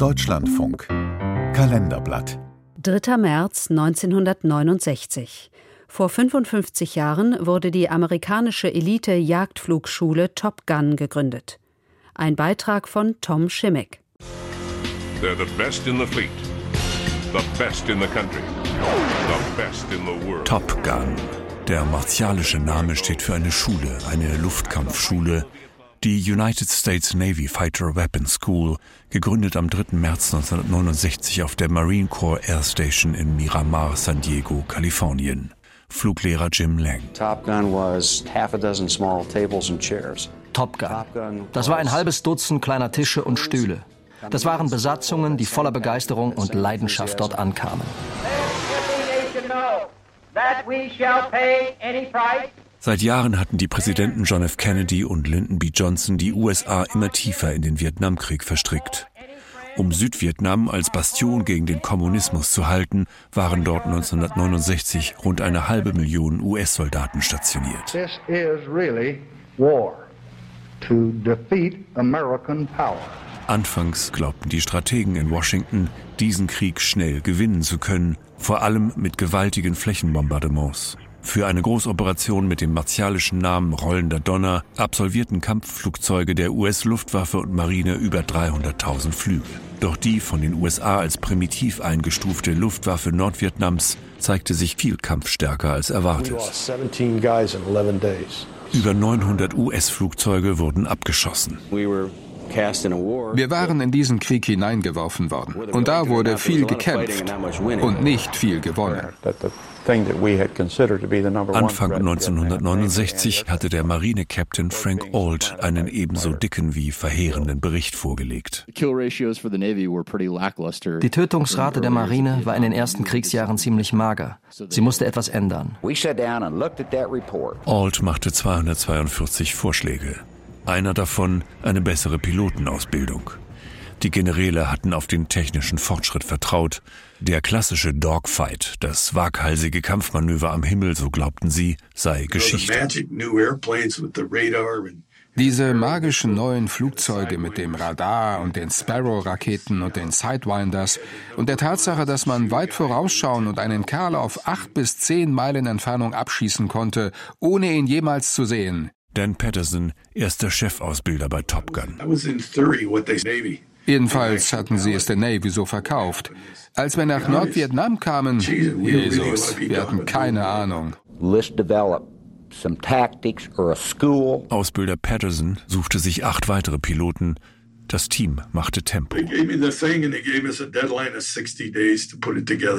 Deutschlandfunk Kalenderblatt 3. März 1969. Vor 55 Jahren wurde die amerikanische Elite-Jagdflugschule Top Gun gegründet. Ein Beitrag von Tom Schimmick. They're the best in the fleet, the best in the country, the best in the world. Top Gun. Der martialische Name steht für eine Schule, eine Luftkampfschule, die United States Navy Fighter Weapons School, gegründet am 3. März 1969 auf der Marine Corps Air Station in Miramar, San Diego, Kalifornien. Fluglehrer Jim Lang. Top Gun was half a dozen small tables and chairs. Top Gun. Das war ein halbes Dutzend kleiner Tische und Stühle. Das waren Besatzungen, die voller Begeisterung und Leidenschaft dort ankamen. Seit Jahren hatten die Präsidenten John F. Kennedy und Lyndon B. Johnson die USA immer tiefer in den Vietnamkrieg verstrickt. Um Südvietnam als Bastion gegen den Kommunismus zu halten, waren dort 1969 rund eine halbe Million US-Soldaten stationiert. This is really war to defeat American power. Anfangs glaubten die Strategen in Washington, diesen Krieg schnell gewinnen zu können, vor allem mit gewaltigen Flächenbombardements. Für eine Großoperation mit dem martialischen Namen Rollender Donner absolvierten Kampfflugzeuge der US-Luftwaffe und Marine über 300.000 Flüge. Doch die von den USA als primitiv eingestufte Luftwaffe Nordvietnams zeigte sich viel kampfstärker als erwartet. Über 900 US-Flugzeuge wurden abgeschossen. Wir waren in diesen Krieg hineingeworfen worden. Und da wurde viel gekämpft und nicht viel gewonnen. Anfang 1969 hatte der Marine-Captain Frank Ault einen ebenso dicken wie verheerenden Bericht vorgelegt. Die Tötungsrate der Marine war in den ersten Kriegsjahren ziemlich mager. Sie musste etwas ändern. Ault machte 242 Vorschläge. Einer davon eine bessere Pilotenausbildung. Die Generäle hatten auf den technischen Fortschritt vertraut. Der klassische Dogfight, das waghalsige Kampfmanöver am Himmel, so glaubten sie, sei Geschichte. Diese magischen neuen Flugzeuge mit dem Radar und den Sparrow-Raketen und den Sidewinders und der Tatsache, dass man weit vorausschauen und einen Kerl auf acht bis zehn Meilen Entfernung abschießen konnte, ohne ihn jemals zu sehen. Dan Patterson, erster Chefausbilder bei Top Gun. Jedenfalls hatten sie es der Navy so verkauft. Als wir nach Nordvietnam kamen, Jesus, wir hatten keine Ahnung. Ausbilder Patterson suchte sich acht weitere Piloten. Das Team machte Tempo.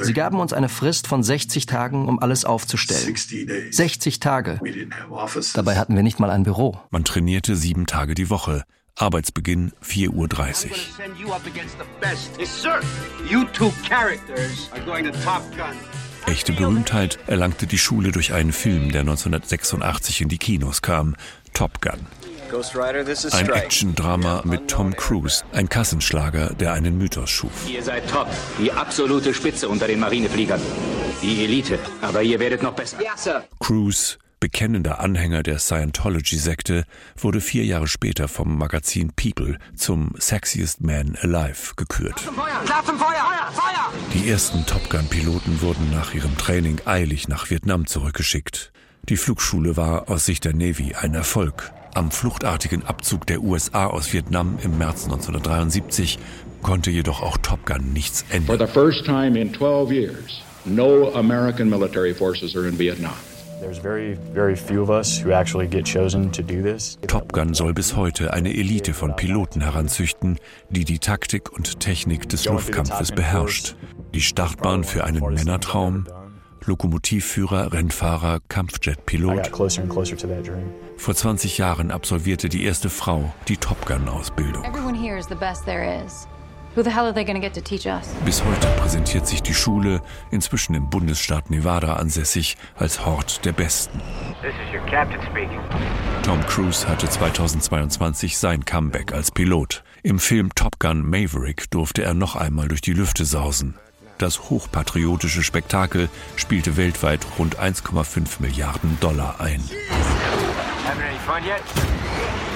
Sie gaben uns eine Frist von 60 Tagen, um alles aufzustellen. 60 Tage. Dabei hatten wir nicht mal ein Büro. Man trainierte sieben Tage die Woche. Arbeitsbeginn 4.30 Uhr. Echte Berühmtheit erlangte die Schule durch einen Film, der 1986 in die Kinos kam, Top Gun. Ein Action-Drama mit Tom Cruise, ein Kassenschlager, der einen Mythos schuf. Ihr seid top, die absolute Spitze unter den Marinefliegern. Die Elite, aber ihr werdet noch besser. Ja, Sir. Cruise, bekennender Anhänger der Scientology-Sekte, wurde vier Jahre später vom Magazin People zum Sexiest Man Alive gekürt. Die ersten Top Gun-Piloten wurden nach ihrem Training eilig nach Vietnam zurückgeschickt. Die Flugschule war aus Sicht der Navy ein Erfolg. Am fluchtartigen Abzug der USA aus Vietnam im März 1973 konnte jedoch auch Top Gun nichts For ändern. the first time in 12 years, no American military forces are in Vietnam. There's very, very few of us who actually get chosen to do this. Top Gun soll bis heute eine Elite von Piloten heranzüchten, die die Taktik und Technik des Luftkampfes beherrscht. Die Startbahn für einen Männertraum, Lokomotivführer, Rennfahrer, Kampfjetpilot. Vor 20 Jahren absolvierte die erste Frau die Top Gun-Ausbildung. Bis heute präsentiert sich die Schule, inzwischen im Bundesstaat Nevada ansässig, als Hort der Besten. This is your captain speaking. Tom Cruise hatte 2022 sein Comeback als Pilot. Im Film Top Gun Maverick durfte er noch einmal durch die Lüfte sausen. Das hochpatriotische Spektakel spielte weltweit rund 1,5 Milliarden Dollar ein. Yet?